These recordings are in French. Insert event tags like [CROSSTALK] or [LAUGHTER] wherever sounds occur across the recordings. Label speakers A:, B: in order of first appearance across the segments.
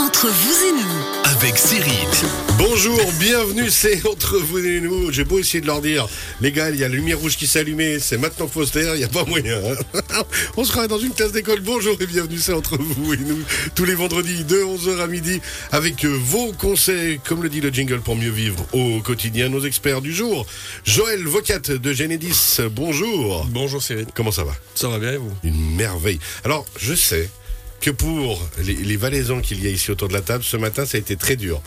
A: Entre vous et nous,
B: avec Cyril.
C: Bonjour, bienvenue, c'est entre vous et nous. J'ai beau essayer de leur dire, les gars, il y a la lumière rouge qui s'est allumée, c'est maintenant Foster, il n'y a pas moyen. hein. [LAUGHS] On se croirait dans une classe d'école. Bonjour et bienvenue, c'est entre vous et nous. Tous les vendredis de 11h à midi avec vos conseils, comme le dit le jingle pour mieux vivre au quotidien. Nos experts du jour, Joël Vocat de Genedis, bonjour.
D: Bonjour Cyril.
C: Comment ça va?
D: Ça va bien et vous?
C: Une merveille. Alors, je sais que pour les, les Valaisans qu'il y a ici autour de la table, ce matin, ça a été très dur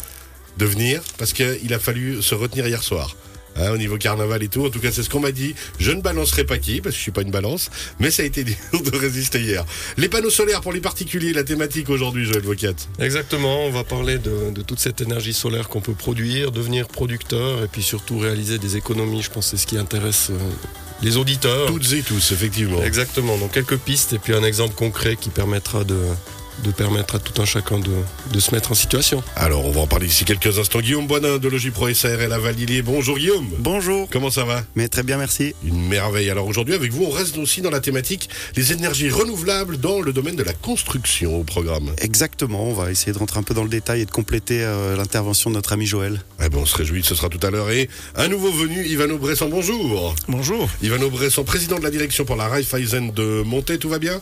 C: de venir parce qu'il a fallu se retenir hier soir. Hein, au niveau carnaval et tout, en tout cas c'est ce qu'on m'a dit. Je ne balancerai pas qui, parce que je suis pas une balance, mais ça a été [LAUGHS] dur de résister hier. Les panneaux solaires pour les particuliers, la thématique aujourd'hui, Joël Vocat.
D: Exactement, on va parler de, de toute cette énergie solaire qu'on peut produire, devenir producteur et puis surtout réaliser des économies. Je pense que c'est ce qui intéresse euh, les auditeurs.
C: Toutes et tous, effectivement.
D: Exactement, donc quelques pistes et puis un exemple concret qui permettra de, de permettre à tout un chacun de, de se mettre en situation.
C: Alors, on va en parler d'ici quelques instants. Guillaume Boinin de Logipro SARL à Valilier. Bonjour Guillaume.
E: Bonjour.
C: Comment ça va?
E: Mais très bien, merci.
C: Une merveille. Alors aujourd'hui, avec vous, on reste aussi dans la thématique les énergies renouvelables dans le domaine de la construction au programme.
E: Exactement, on va essayer de rentrer un peu dans le détail et de compléter euh, l'intervention de notre ami Joël.
C: Eh ben, on se réjouit, ce sera tout à l'heure. Et un nouveau venu, Ivano Bresson, bonjour.
F: Bonjour.
C: Ivano Bresson, président de la direction pour la Raiffeisen de Monté, tout va bien?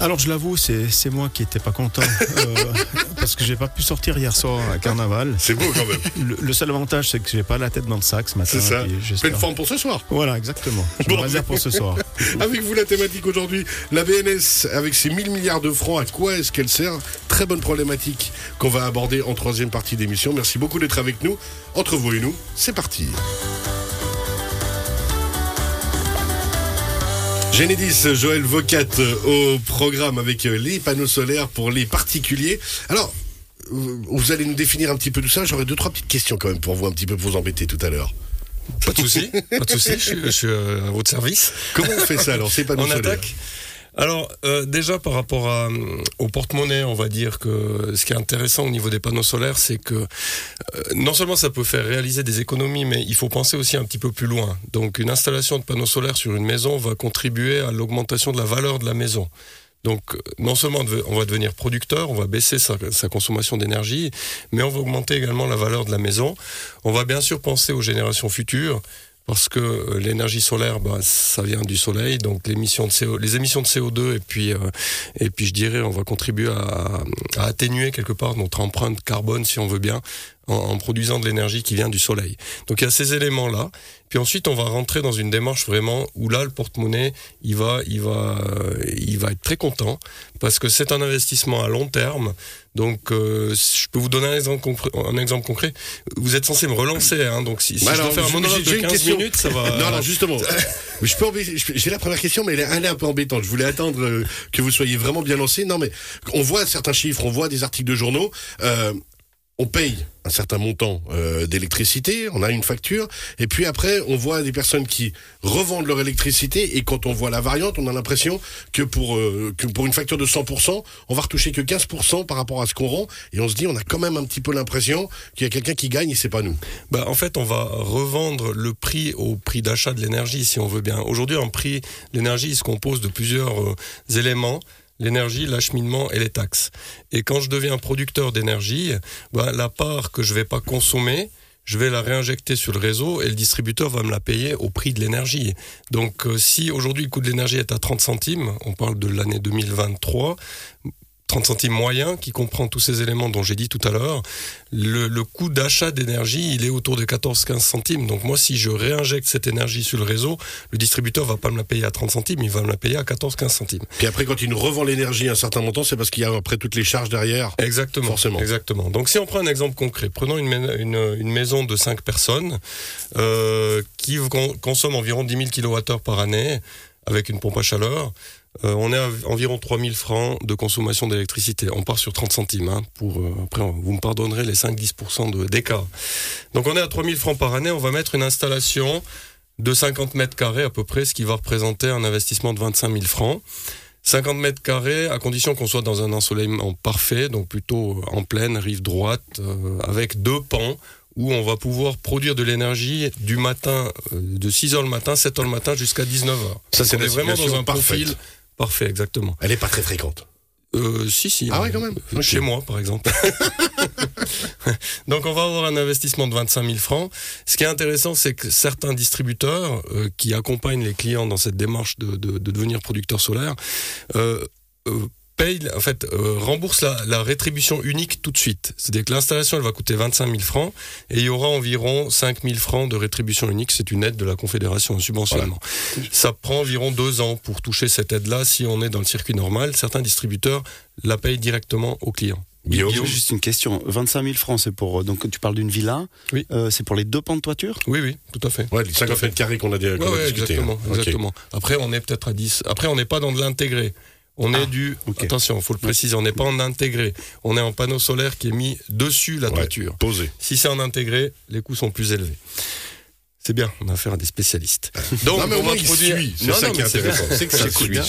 F: Alors je l'avoue, c'est moi qui n'étais pas content euh, [LAUGHS] parce que j'ai pas pu sortir hier soir à Carnaval.
C: C'est beau quand même.
F: Le, le seul avantage, c'est que j'ai pas la tête dans le sac ce matin.
C: C'est ça. Pleine forme pour ce soir.
F: Voilà, exactement. Je
C: Bon.
F: me réserve pour ce soir. [LAUGHS]
C: Avec vous, la thématique aujourd'hui, la BNS, avec ses 1000 milliards de francs, à quoi est-ce qu'elle sert? Très bonne problématique qu'on va aborder en troisième partie d'émission. Merci beaucoup d'être avec nous. Entre vous et nous, c'est parti. Génédis, Joël Vocat euh, au programme avec euh, les panneaux solaires pour les particuliers. Alors, vous allez nous définir un petit peu tout ça. J'aurais deux, trois petites questions quand même pour vous un petit peu pour vous embêter tout à l'heure.
D: Pas de souci, pas de souci, je, suis- euh, à votre service.
C: Comment on fait ça alors Ces panneaux
D: On attaque alors euh, déjà par rapport à, euh, au porte-monnaie, on va dire que ce qui est intéressant au niveau des panneaux solaires, c'est que euh, non seulement ça peut faire réaliser des économies, mais il faut penser aussi un petit peu plus loin. Donc une installation de panneaux solaires sur une maison va contribuer à l'augmentation de la valeur de la maison. Donc euh, non seulement on va devenir producteur, on va baisser sa consommation d'énergie, mais on va augmenter également la valeur de la maison. On va bien sûr penser aux générations futures parce que euh, l'énergie solaire, bah, ça vient du soleil, donc les émissions de CO2 et puis euh, et puis je dirais on va contribuer à atténuer quelque part notre empreinte carbone si on veut bien en, en produisant de l'énergie qui vient du soleil. Donc il y a ces éléments là. Puis ensuite on va rentrer dans une démarche vraiment où là le porte-monnaie il va il va il va être très content parce que c'est un investissement à long terme. Donc euh, je peux vous donner un exemple concret. Un exemple concret. Vous êtes censé me relancer, hein, donc si, si
C: Bah
D: je dois faire un monologue de
C: une
D: 15
C: question.
D: minutes, ça va.
C: Non, non, justement. [LAUGHS] Je peux J'ai la première question, mais elle est, elle est un peu embêtante. Je voulais attendre euh, que vous soyez vraiment bien lancé. Non, mais on voit certains chiffres, on voit des articles de journaux. euh, on paye un certain montant euh, d'électricité, on a une facture, et puis après, on voit des personnes qui revendent leur électricité, et quand on voit la variante, on a l'impression que pour, euh, que pour une facture de 100%, on va retoucher que 15% par rapport à ce qu'on rend, et on se dit, on a quand même un petit peu l'impression qu'il y a quelqu'un qui gagne, et c'est pas nous.
D: Bah, en fait, on va revendre le prix au prix d'achat de l'énergie, si on veut bien. Aujourd'hui, un prix, l'énergie se compose de plusieurs euh, éléments. L'énergie, l'acheminement et les taxes. Et quand je deviens producteur d'énergie, bah, la part que je vais pas consommer, je vais la réinjecter sur le réseau et le distributeur va me la payer au prix de l'énergie. Donc euh, si aujourd'hui le coût de l'énergie est à 30 centimes, on parle de l'année 2023, 30 centimes moyen qui comprend tous ces éléments dont j'ai dit tout à l'heure, le, le coût d'achat d'énergie, il est autour de 14-15 centimes. Donc moi, si je réinjecte cette énergie sur le réseau, le distributeur va pas me la payer à 30 centimes, il va me la payer à 14-15 centimes.
C: Puis après, quand il nous revend l'énergie à un certain montant, c'est parce qu'il y a après toutes les charges derrière.
D: Exactement.
C: Forcément.
D: Exactement. Donc si on prend un exemple concret, prenons une, maison- une, une maison de 5 personnes euh, qui con- consomme environ 10 000 kWh par année avec une pompe à chaleur. Euh, on est à environ 3000 francs de consommation d'électricité. On part sur 30 centimes. Hein, pour, euh, après, on- vous me pardonnerez les 5-10% de- d'écart. Donc on est à 3000 francs par année. On va mettre une installation de 50 mètres carrés à peu près, ce qui va représenter un investissement de 25 000 francs. 50 mètres carrés, à condition qu'on soit dans un ensoleillement parfait, donc plutôt en pleine, rive droite, euh, avec deux pans où on va pouvoir produire de l'énergie du matin, euh, de 6 heures le matin, 7 heures le matin jusqu'à 19 heures.
C: Ça, c'est
D: vraiment dans un
C: parfaite.
D: profil parfait, exactement.
C: Elle est pas très fréquente.
D: Euh, si, si.
C: Ah ouais, quand même. Ok.
D: Chez moi, par exemple. [LAUGHS] Donc, on va avoir un investissement de 25 000 francs. Ce qui est intéressant, c'est que certains distributeurs euh, qui accompagnent les clients dans cette démarche de, de- de devenir producteur solaire euh, euh, payent, en fait, euh, remboursent la, la rétribution unique tout de suite. C'est-à-dire que l'installation, elle va coûter 25 000 francs et il y aura environ 5 000 francs de rétribution unique. C'est une aide de la Confédération, un subventionnement. Ça prend environ deux ans pour toucher cette aide-là si on est dans le circuit normal. Certains distributeurs la payent directement aux clients.
C: Guillaume
E: Guillaume, juste une question. 25 000 francs, c'est pour. Donc, tu parles d'une villa.
D: Oui.
E: Euh, c'est pour les deux pans de toiture?
D: Oui, oui, tout à fait.
C: Ouais, les 50 mètres carrés qu'on a, qu'on
D: Ouais,
C: a
D: ouais,
C: discuté.
D: exactement,
C: hein.
D: Exactement. Après, on est peut-être à 10. Après, on n'est pas dans de l'intégré. On est du.
E: ok.
D: Attention, il faut le préciser, on n'est pas en intégré. On est en panneau solaire qui est mis dessus la
C: Ouais,
D: toiture.
C: Posé.
D: Si c'est en intégré, les coûts sont plus élevés. C'est bien, on a affaire à des spécialistes. [LAUGHS] Donc,
C: non, mais
D: on va produire-.
C: C'est
D: Non,
C: ça
D: non,
C: qui est intéressant. C'est que ça suit.
D: bien.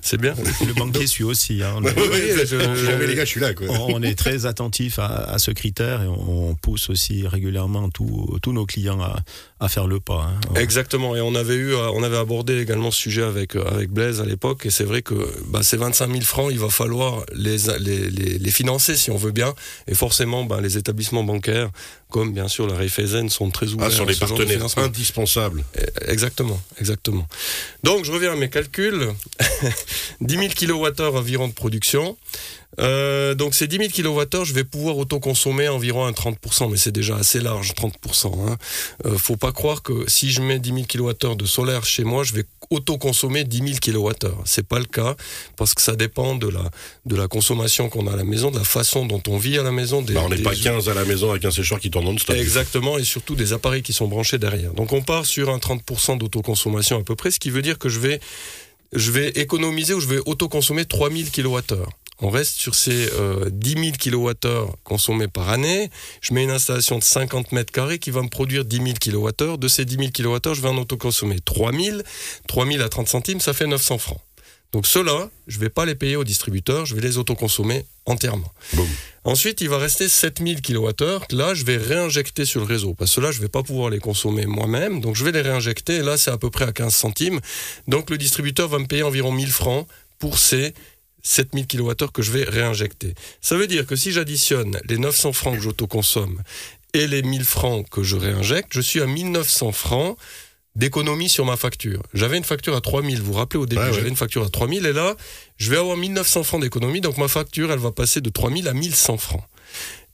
D: C'est bien.
F: Le banquier suit aussi. hein.
D: Je- [LAUGHS]
C: je- les gars, je suis là, quoi.
F: On est très attentif à, à ce critère et on, pousse aussi régulièrement tous nos clients à, à faire le pas. hein.
D: Exactement. Et on avait eu, euh, on avait abordé également ce sujet avec euh, avec Blaise à l'époque. Et c'est vrai que bah, ces 25 000 francs, il va falloir les, les les les financer si on veut bien. Et forcément, bah, les établissements bancaires, comme bien sûr la Raiffeisen, sont très ouverts.
C: Ah, sur les partenaires indispensables.
D: Euh, Exactement, exactement. Donc je reviens à mes calculs. 10 000 kWh environ de production. Euh, donc ces 10 000 kWh, je vais pouvoir autoconsommer environ un 30%, mais c'est déjà assez large, 30%. Hein. Euh, faut pas croire que si je mets 10 000 kWh de solaire chez moi, je vais autoconsommer 10 000 kWh. C'est pas le cas, parce que ça dépend de la, de la consommation qu'on a à la maison, de la façon dont on vit à la maison. Des,
C: Bah, on n'est pas 15 à la maison avec un séchoir qui tourne non-stop.
D: Exactement, et surtout des appareils qui sont branchés derrière. Donc on part sur un 30% d'autoconsommation à peu près, ce qui veut dire que je vais, je vais économiser ou je vais autoconsommer 3000 kWh. On reste sur ces euh, 10 000 kWh consommés par année. Je mets une installation de 50 mètres carrés qui va me produire 10 000 kWh. De ces 10 000 kWh, je vais en autoconsommer 3000. 3000 à 30 centimes, ça fait 900 francs. Donc ceux-là, je vais pas les payer au distributeur, je vais les autoconsommer entièrement. Ensuite, il va rester 7000 kWh. que Là, je vais réinjecter sur le réseau. Parce que là, je vais pas pouvoir les consommer moi-même. Donc, je vais les réinjecter. Et là, c'est à peu près à 15 centimes. Donc, le distributeur va me payer environ 1000 francs pour ces 7000 kWh que je vais réinjecter. Ça veut dire que si j'additionne les 900 francs que j'autoconsomme et les 1000 francs que je réinjecte, je suis à 1900 francs d'économie sur ma facture. J'avais une facture à 3000, vous vous rappelez au début,
C: Ouais, ouais.
D: j'avais une facture à 3000 et là, je vais avoir 1900 francs d'économie, donc ma facture, elle va passer de 3000 à 1100 francs.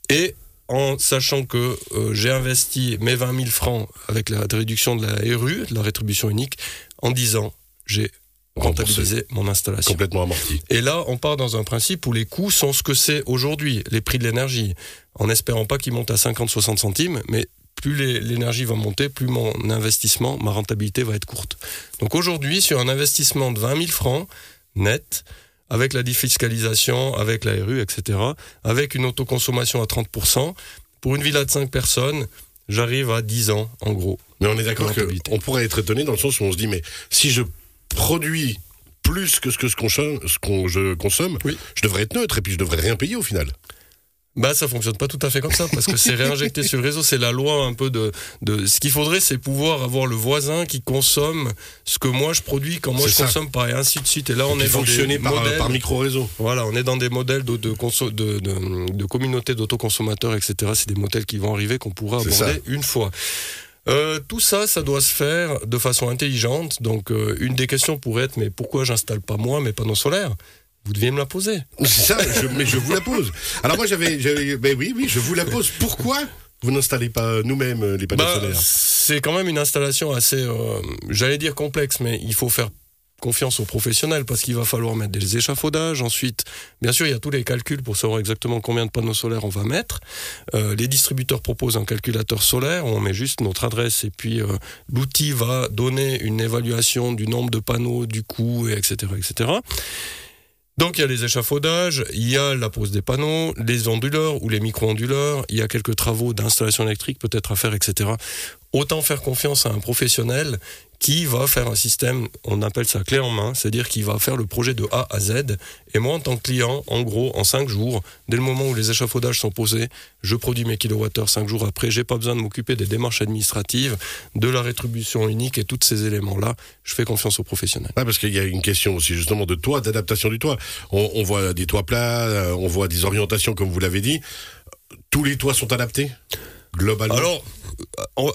D: Et en sachant que euh, j'ai investi mes 20 000 francs avec la réduction de la RU, de la rétribution unique, en 10 ans, j'ai rentabilisé mon installation.
C: Complètement amorti.
D: Et là, on part dans un principe où les coûts sont ce que c'est aujourd'hui, les prix de l'énergie, en espérant pas qu'ils montent à 50-60 centimes, mais plus l'énergie va monter, plus mon investissement, ma rentabilité va être courte. Donc aujourd'hui, sur un investissement de 20 000 francs net, avec la défiscalisation, avec la RU, etc., avec une autoconsommation à 30%, pour une villa de 5 personnes, j'arrive à 10 ans, en gros.
C: Mais on est d'accord qu'on pourrait être étonné dans le sens où on se dit, mais si je produis plus que ce que qu'on consomme, ce qu'on je consomme,
D: Oui.
C: je devrais être neutre et puis je devrais rien payer au final.
D: Bah ça fonctionne pas tout à fait comme ça parce que c'est réinjecté sur le réseau, c'est la loi un peu de, de ce qu'il faudrait c'est pouvoir avoir le voisin qui consomme ce que moi je produis quand moi je
C: ça.
D: consomme pas et ainsi de suite et là on est dans
C: fonctionné
D: des
C: par,
D: modèles,
C: par micro-réseau.
D: voilà on est dans des modèles de de, conso- de, de, de communautés d'autoconsommateurs etc c'est des modèles qui vont arriver qu'on pourra aborder une fois euh, tout ça, ça doit se faire de façon intelligente. Donc, euh, une des questions pourrait être mais pourquoi j'installe pas moi mes panneaux solaires? Vous deviez me la poser.
C: C'est ça, je- mais je vous la pose. Alors moi j'avais, j'avais- ben oui, oui, je vous la pose. Pourquoi vous n'installez pas nous-mêmes euh, les panneaux
D: Bah,
C: solaires?
D: c'est quand même une installation assez, euh, j'allais dire complexe, mais il faut faire confiance aux professionnels parce qu'il va falloir mettre des échafaudages. Ensuite, bien sûr, il y a tous les calculs pour savoir exactement combien de panneaux solaires on va mettre. Euh, les distributeurs proposent un calculateur solaire on met juste notre adresse et puis euh, l'outil va donner une évaluation du nombre de panneaux, du coût, et etc., etc. Donc il y a les échafaudages, il y a la pose des panneaux, les onduleurs ou les micro-onduleurs, il y a quelques travaux d'installation électrique peut-être à faire, etc. Autant faire confiance à un professionnel qui va faire un système, on appelle ça clé en main, c'est-à-dire qu'il va faire le projet de A à Z. Et moi, en tant que client, en gros, en 5 jours, dès le moment où les échafaudages sont posés, je produis mes kilowattheures 5 jours après. J'ai pas besoin de m'occuper des démarches administratives, de la rétribution unique et tous ces éléments-là. Je fais confiance aux professionnels.
C: Parce qu'il y a une question aussi justement de toit, d'adaptation du toit. On, on voit des toits plats, euh, on voit des orientations comme vous l'avez dit. Tous les toits sont adaptés globalement?
D: Alors,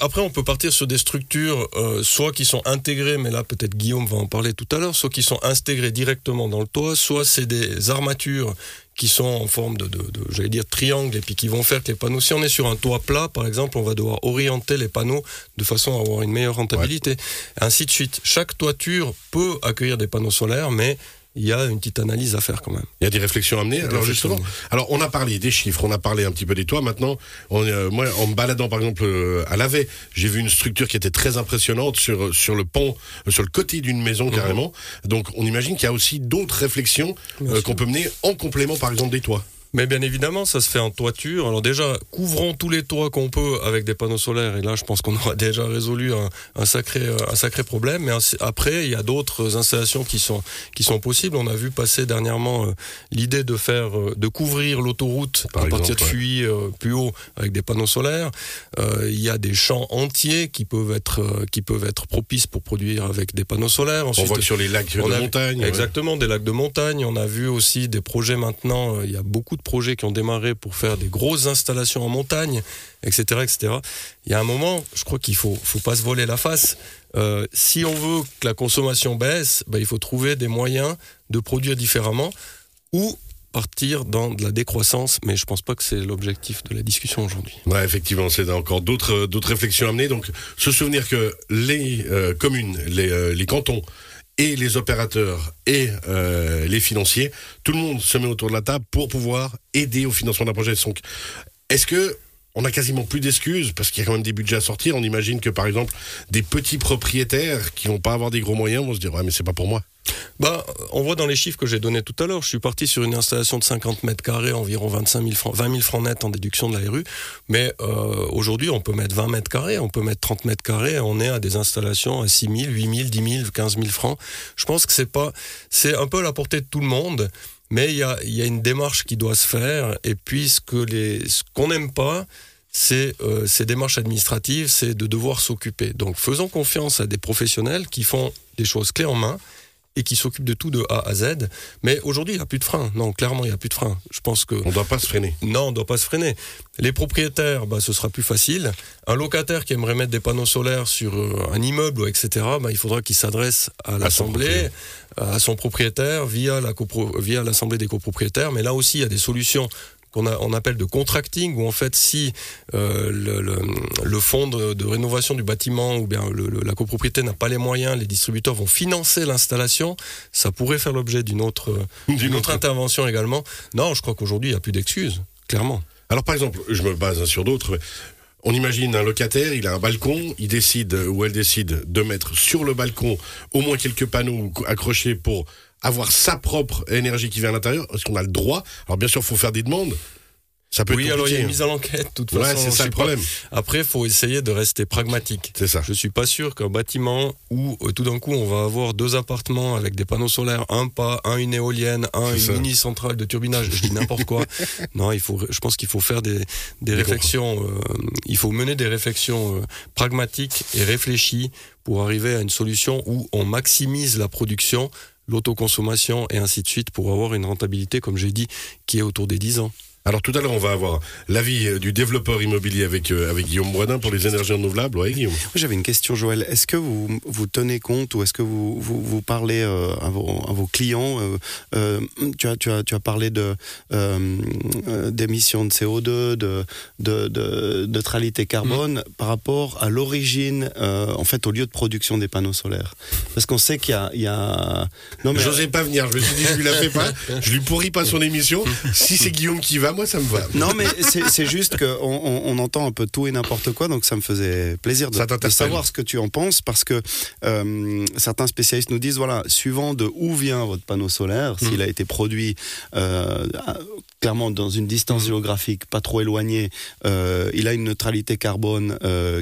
D: après, on peut partir sur des structures, euh, soit qui sont intégrées, mais là peut-être Guillaume va en parler tout à l'heure, soit qui sont intégrées directement dans le toit, soit c'est des armatures qui sont en forme de, de, de j'allais dire, triangle et puis qui vont faire que les panneaux, si on est sur un toit plat, par exemple, on va devoir orienter les panneaux de façon à avoir une meilleure rentabilité. Ainsi de suite. Chaque toiture peut accueillir des panneaux solaires, mais il y a une petite analyse à faire quand même.
C: Il y a des réflexions à mener. Alors justement, alors on a parlé des chiffres, on a parlé un petit peu des toits. Maintenant, on, euh, moi, en me baladant par exemple euh, à Lavet, j'ai vu une structure qui était très impressionnante sur sur le pont, euh, sur le côté d'une maison
D: Mhm.
C: carrément. Donc, on imagine qu'il y a aussi d'autres réflexions euh, qu'on peut mener en complément, par exemple, des toits.
D: Mais bien évidemment, ça se fait en toiture. Alors déjà, couvrons tous les toits qu'on peut avec des panneaux solaires. Et là, je pense qu'on aura [LAUGHS] déjà résolu un, un sacré, euh, un sacré problème. Mais après, il y a d'autres installations qui sont, qui sont possibles. On a vu passer dernièrement euh, l'idée de faire, euh, de couvrir l'autoroute à partir
C: exemple,
D: de fuits euh, plus haut avec des panneaux solaires. Il y a des champs entiers qui peuvent être, qui peuvent être propices pour produire avec des panneaux solaires.
C: On voit que sur les lacs de montagne. ouais.
D: Exactement, des lacs de montagne. On a vu aussi des projets maintenant. Il y a beaucoup de projets qui ont démarré pour faire des grosses installations en montagne, etc., etc. Il y a un moment, je crois qu'il faut, faut pas se voler la face. Euh, si on veut que la consommation baisse, ben, il faut trouver des moyens de produire différemment ou partir dans de la décroissance. Mais je pense pas que c'est l'objectif de la discussion aujourd'hui.
C: Ouais, effectivement, c'est encore d'autres d'autres réflexions à mener. Donc, se souvenir que les euh, communes, les, euh, les cantons et les opérateurs et euh, les financiers, tout le monde se met autour de la table pour pouvoir aider au financement d'un projet. Donc, est-ce que on a quasiment plus d'excuses? Parce qu'il y a quand même des budgets à sortir. On imagine que par exemple des petits propriétaires qui vont pas avoir des gros moyens vont se dire ouais mais c'est pas pour moi.
D: Bah, on voit dans les chiffres que j'ai donnés tout à l'heure, je suis parti sur une installation de 50 mètres carrés, environ 25 000 francs, 20 000 francs nets en déduction de la RU. Mais euh, aujourd'hui, on peut mettre 20 mètres carrés, on peut mettre 30 mètres carrés, on est à des installations à 6 000, 8 000, 10 000, 15 000 francs. Je pense que c'est pas, c'est un peu à la portée de tout le monde, mais il y a, y a une démarche qui doit se faire. Et puis, ce ce qu'on n'aime pas, c'est euh, ces démarches administratives, c'est de devoir s'occuper. Donc faisons confiance à des professionnels qui font des choses clés en main et qui s'occupent de tout de A à Z. Mais aujourd'hui, il n'y a plus de frein. Non, clairement, il n'y a plus de frein. Je pense que
C: On doit pas se freiner.
D: non, on ne doit pas se freiner. Les propriétaires, bah, ce sera plus facile. Un locataire qui aimerait mettre des panneaux solaires sur euh, un immeuble, etc., bah, il faudra qu'il s'adresse à l'Assemblée, à son propriétaire, via la copro- via l'Assemblée des copropriétaires. Mais là aussi, il y a des solutions qu'on on appelle de contracting, où en fait, si euh, le, le, le fonds de, de rénovation du bâtiment ou bien le- la copropriété n'a pas les moyens, les distributeurs vont financer l'installation, ça pourrait faire l'objet d'une autre, [LAUGHS] d'une autre intervention également. Non, je crois qu'aujourd'hui, il n'y a plus d'excuses, clairement.
C: Alors par exemple, je me base sur d'autres. mais On imagine un locataire, il a un balcon, il décide ou elle décide de mettre sur le balcon au moins quelques panneaux accrochés pour avoir sa propre énergie qui vient à l'intérieur. Est-ce qu'on a le droit? Alors bien sûr, il faut faire des demandes. Ça peut
D: Oui,
C: être
D: alors il y a une mise à l'enquête, de toute
C: Ouais,
D: façon.
C: c'est ça le
D: pas.
C: problème.
D: Après, il faut essayer de rester pragmatique.
C: C'est ça.
D: Je suis pas sûr qu'un bâtiment où euh, tout d'un coup on va avoir deux appartements avec des panneaux solaires, un pas, un une éolienne, un une
C: ça.
D: mini centrale de turbinage, je dis n'importe quoi. [LAUGHS] Non, il faut, je pense qu'il faut faire des, des réflexions, euh, il faut mener des réflexions euh, pragmatiques et réfléchies pour arriver à une solution où on maximise la production, l'autoconsommation et ainsi de suite pour avoir une rentabilité, comme j'ai dit, qui est autour des 10 ans.
C: Alors tout à l'heure, on va avoir l'avis euh, du développeur immobilier avec, euh, avec Guillaume Boisdin pour les énergies renouvelables. Ouais, Guillaume.
E: Moi, J'avais une question, Joël. Est-ce que vous, vous tenez compte ou est-ce que vous, vous, vous parlez euh, à, vos, à vos clients euh, tu, as, tu, as, tu as parlé de, d'émissions de CO2, de, de, de neutralité carbone par rapport à l'origine, en fait, au lieu de production des panneaux solaires? Parce qu'on sait qu'il y a. Il y a... Non,
C: J'osais pas venir. Je me suis dit, je lui la fais pas. [LAUGHS] Je lui pourris pas son émission. Si c'est Guillaume qui va, moi moi ça me va.
E: Non, mais c'est juste qu'on on, on entend un peu tout et n'importe quoi, donc ça me faisait plaisir de, savoir ce que tu en penses, parce que euh, certains spécialistes nous disent, voilà, suivant de où vient votre panneau solaire,
C: Mm.
E: s'il a été produit euh, clairement dans une distance géographique pas trop éloignée, euh, il a une neutralité carbone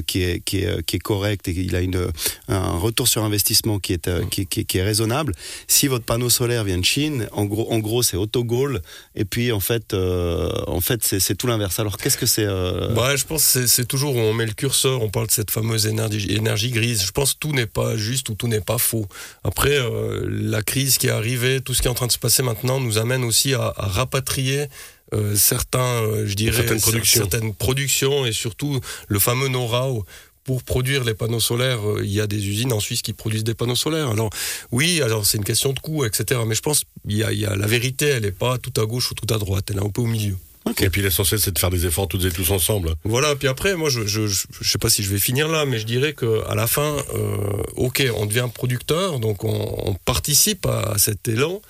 E: qui, est, qui, est, qui est correcte et il a une, un retour sur investissement qui est, euh, qui, qui- qui est raisonnable. Si votre panneau solaire vient de Chine, en gros, en gros c'est autogol, et puis en fait, euh, en fait c'est tout l'inverse. Alors qu'est-ce que c'est euh,
D: Ouais, je pense que c'est- c'est toujours où on met le curseur, on parle de cette fameuse énergie, énergie grise. Je pense que tout n'est pas juste ou tout n'est pas faux. Après, euh, la crise qui est arrivée, tout ce qui est en train de se passer maintenant nous amène aussi à, à rapatrier euh, certains, euh, je dirais,
C: Certaines productions.
D: certaines productions et surtout le fameux know-how. Pour produire les panneaux solaires, euh, il y a des usines en Suisse qui produisent des panneaux solaires. Alors oui, alors c'est une question de coût, etc. Mais je pense qu'il y a, il y a la vérité, elle n'est pas tout à gauche ou tout à droite, elle est un peu au milieu.
C: Et puis l'essentiel c'est de faire des efforts toutes et tous ensemble.
D: Voilà, puis après, moi, je, je, je, je sais pas si je vais finir là, mais je dirais que à la fin, euh, ok, on devient producteur, donc on, on participe à, cet élan,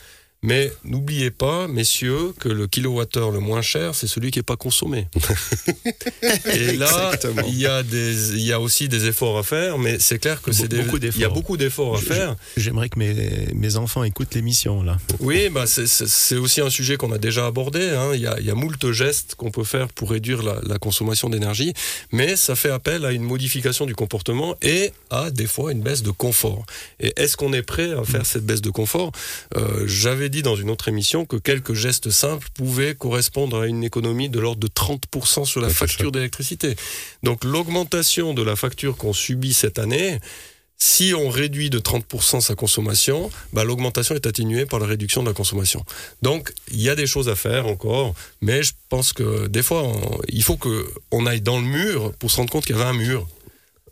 D: mais n'oubliez pas, messieurs, que le kilowattheure le moins cher, c'est celui qui est pas consommé. [LAUGHS] Et là, il y a des, il y a aussi des efforts à faire, mais c'est clair que
F: Be-
D: c'est il y a beaucoup d'efforts à faire.
F: J'aimerais que mes, mes enfants écoutent l'émission là.
D: Oui, bah c'est- aussi un sujet qu'on a déjà abordé. hein. Il, y a, il y a moult gestes qu'on peut faire pour réduire la, la consommation d'énergie, mais ça fait appel à une modification du comportement et à des fois une baisse de confort. Et est-ce qu'on est prêt à faire cette baisse de confort? Euh, J'avais dit dans une autre émission que quelques gestes simples pouvaient correspondre à une économie de l'ordre de 30% sur la facture d'électricité. Donc l'augmentation de la facture qu'on subit cette année, si on réduit de 30% sa consommation, bah, l'augmentation est atténuée par la réduction de la consommation. Donc, il y a des choses à faire encore, mais je pense que des fois, on- il faut qu'on aille dans le mur pour se rendre compte qu'il y avait un mur.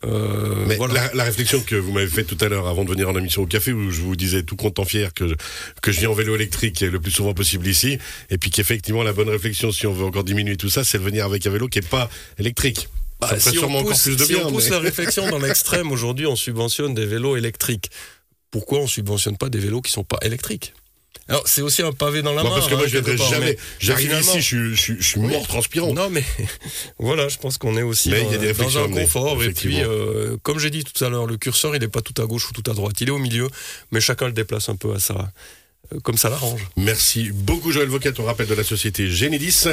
D: Euh,
C: Mais
D: voilà.
C: la, la réflexion que vous m'avez faite tout à l'heure avant de venir en émission au café, où je vous disais tout content fier que, que je viens en vélo électrique le plus souvent possible ici, et puis qu'effectivement la bonne réflexion, si on veut encore diminuer tout ça, c'est de venir avec un vélo qui est pas électrique.
D: Bah,
C: ça
D: si on pousse,
C: plus de
D: si
C: bien.
D: on pousse
C: mais-
D: la réflexion dans [LAUGHS] l'extrême, aujourd'hui, on subventionne des vélos électriques. Pourquoi on subventionne pas des vélos qui sont pas électriques? Alors, c'est aussi un pavé dans la main.
C: parce que moi
D: hein,
C: je viendrai jamais.
D: mais-
C: J'arrive ici, je, suis- je, je suis mort transpirant.
D: Non, mais [LAUGHS] voilà, je pense qu'on est aussi
C: Mais
D: dans,
C: il y a des
D: dans un confort. Et puis, euh, comme j'ai dit tout à l'heure, le curseur, il n'est pas tout à gauche ou tout à droite. Il est au milieu, mais chacun le déplace un peu à ça, euh, comme ça l'arrange.
C: Merci beaucoup Joël Vocat, on rappelle de la société Génédis.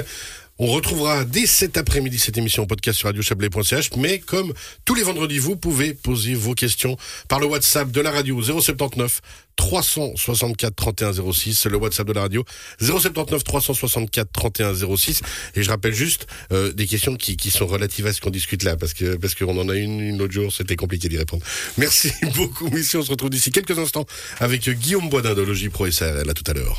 C: On retrouvera dès cet après-midi cette émission en podcast sur radiochablais.ch, mais comme tous les vendredis, vous pouvez poser vos questions par le WhatsApp de la radio 079 364 31 06, le WhatsApp de la radio 079 364 31 06. Et je rappelle juste euh, des questions qui, sont relatives à ce qu'on discute là, parce que parce qu'on en a une, une autre jour, c'était compliqué d'y répondre. Merci [LAUGHS] beaucoup, messieurs. On se retrouve d'ici quelques instants avec Guillaume Boisdin de Logis Pro SRL. À tout à l'heure.